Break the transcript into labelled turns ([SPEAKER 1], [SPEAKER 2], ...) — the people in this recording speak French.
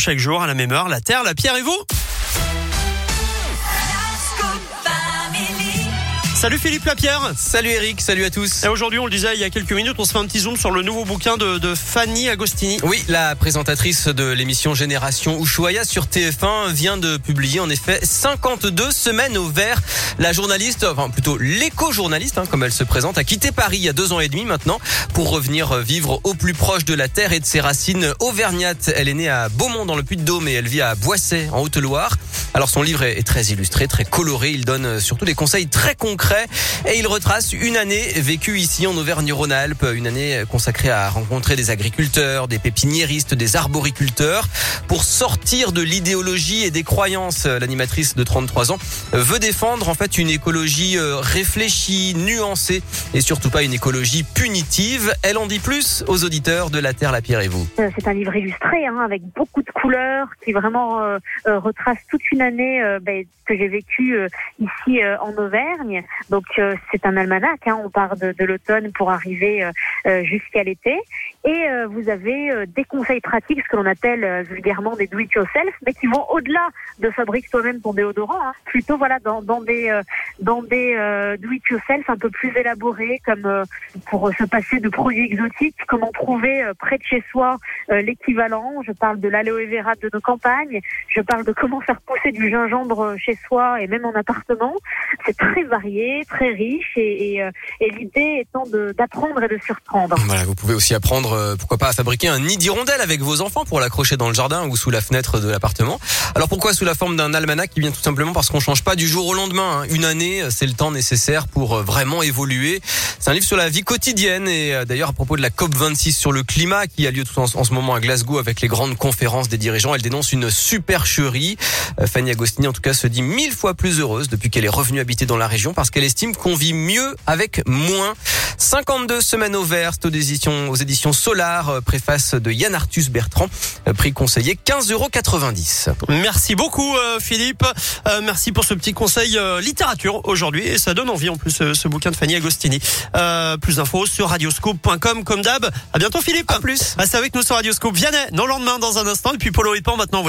[SPEAKER 1] chaque jour à la même heure. La Terre, la Pierre et vous Salut Philippe Lapierre.
[SPEAKER 2] Salut Eric, salut à tous.
[SPEAKER 1] Et aujourd'hui, on le disait il y a quelques minutes, on se fait un petit zoom sur le nouveau bouquin de, de Fanny Agostini.
[SPEAKER 2] Oui, la présentatrice de l'émission Génération Ushuaïa sur TF1 vient de publier en effet 52 semaines au vert. La journaliste, enfin plutôt l'éco-journaliste, hein, comme elle se présente, a quitté Paris il y a deux ans et demi maintenant pour revenir vivre au plus proche de la terre et de ses racines auvergnates. Elle est née à Beaumont dans le Puy-de-Dôme et elle vit à Boisset en Haute-Loire. Alors son livre est très illustré, très coloré. Il donne surtout des conseils très concrets et il retrace une année vécue ici en Auvergne-Rhône-Alpes, une année consacrée à rencontrer des agriculteurs, des pépiniéristes, des arboriculteurs pour sortir de l'idéologie et des croyances. L'animatrice de 33 ans veut défendre en fait une écologie euh, réfléchie, nuancée et surtout pas une écologie punitive. Elle en dit plus aux auditeurs de La Terre, la Pierre et vous.
[SPEAKER 3] Euh, c'est un livre illustré hein, avec beaucoup de couleurs qui vraiment euh, retrace toute une année ben, que j'ai vécue ici en Auvergne. Donc c'est un almanach, hein, on part de, l'automne pour arriver jusqu'à l'été. Et vous avez des conseils pratiques, ce que l'on appelle vulgairement des do-it-yourself, mais qui vont au-delà de fabrique toi-même ton déodorant, hein, plutôt voilà dans, dans des dans des do-it-yourself un peu plus élaborés, comme pour se passer de produits exotiques, comment trouver près de chez soi l'équivalent. Je parle de l'aloe vera de nos campagnes, je parle de comment faire pousser du gingembre chez soi et même en appartement. C'est très varié, très riche euh, et l'idée étant d'apprendre et de surprendre.
[SPEAKER 2] Voilà, vous pouvez aussi apprendre, euh, pourquoi pas, à fabriquer un nid d'hirondelle avec vos enfants pour l'accrocher dans le jardin ou sous la fenêtre de l'appartement. Alors pourquoi sous la forme d'un almanach? Qui vient tout simplement parce qu'on change pas du jour au lendemain. Hein. Une année, c'est le temps nécessaire pour euh, vraiment évoluer. C'est un livre sur la vie quotidienne et d'ailleurs à propos de la COP 26 sur le climat qui a lieu tout en, ce moment à Glasgow avec les grandes conférences des dirigeants, elle dénonce une supercherie. Euh, Fanny Agostini, en tout cas, se dit mille fois plus heureuse depuis qu'elle est revenue habiter dans la région parce qu'elle estime qu'on vit mieux avec moins. 52 semaines au vert, aux éditions, aux éditions Solar, euh, préface de Yann Arthus Bertrand, euh, prix conseillé 15,90 euros.
[SPEAKER 1] Merci beaucoup Philippe, merci pour ce petit conseil littérature aujourd'hui et ça donne envie en plus ce bouquin de Fanny Agostini. Plus d'infos sur radioscope.com comme d'hab. À bientôt Philippe.
[SPEAKER 2] À plus.
[SPEAKER 1] Restez avec nous sur Radioscope. Vianney, nos lendemain dans un instant et puis Polo et Pan maintenant voici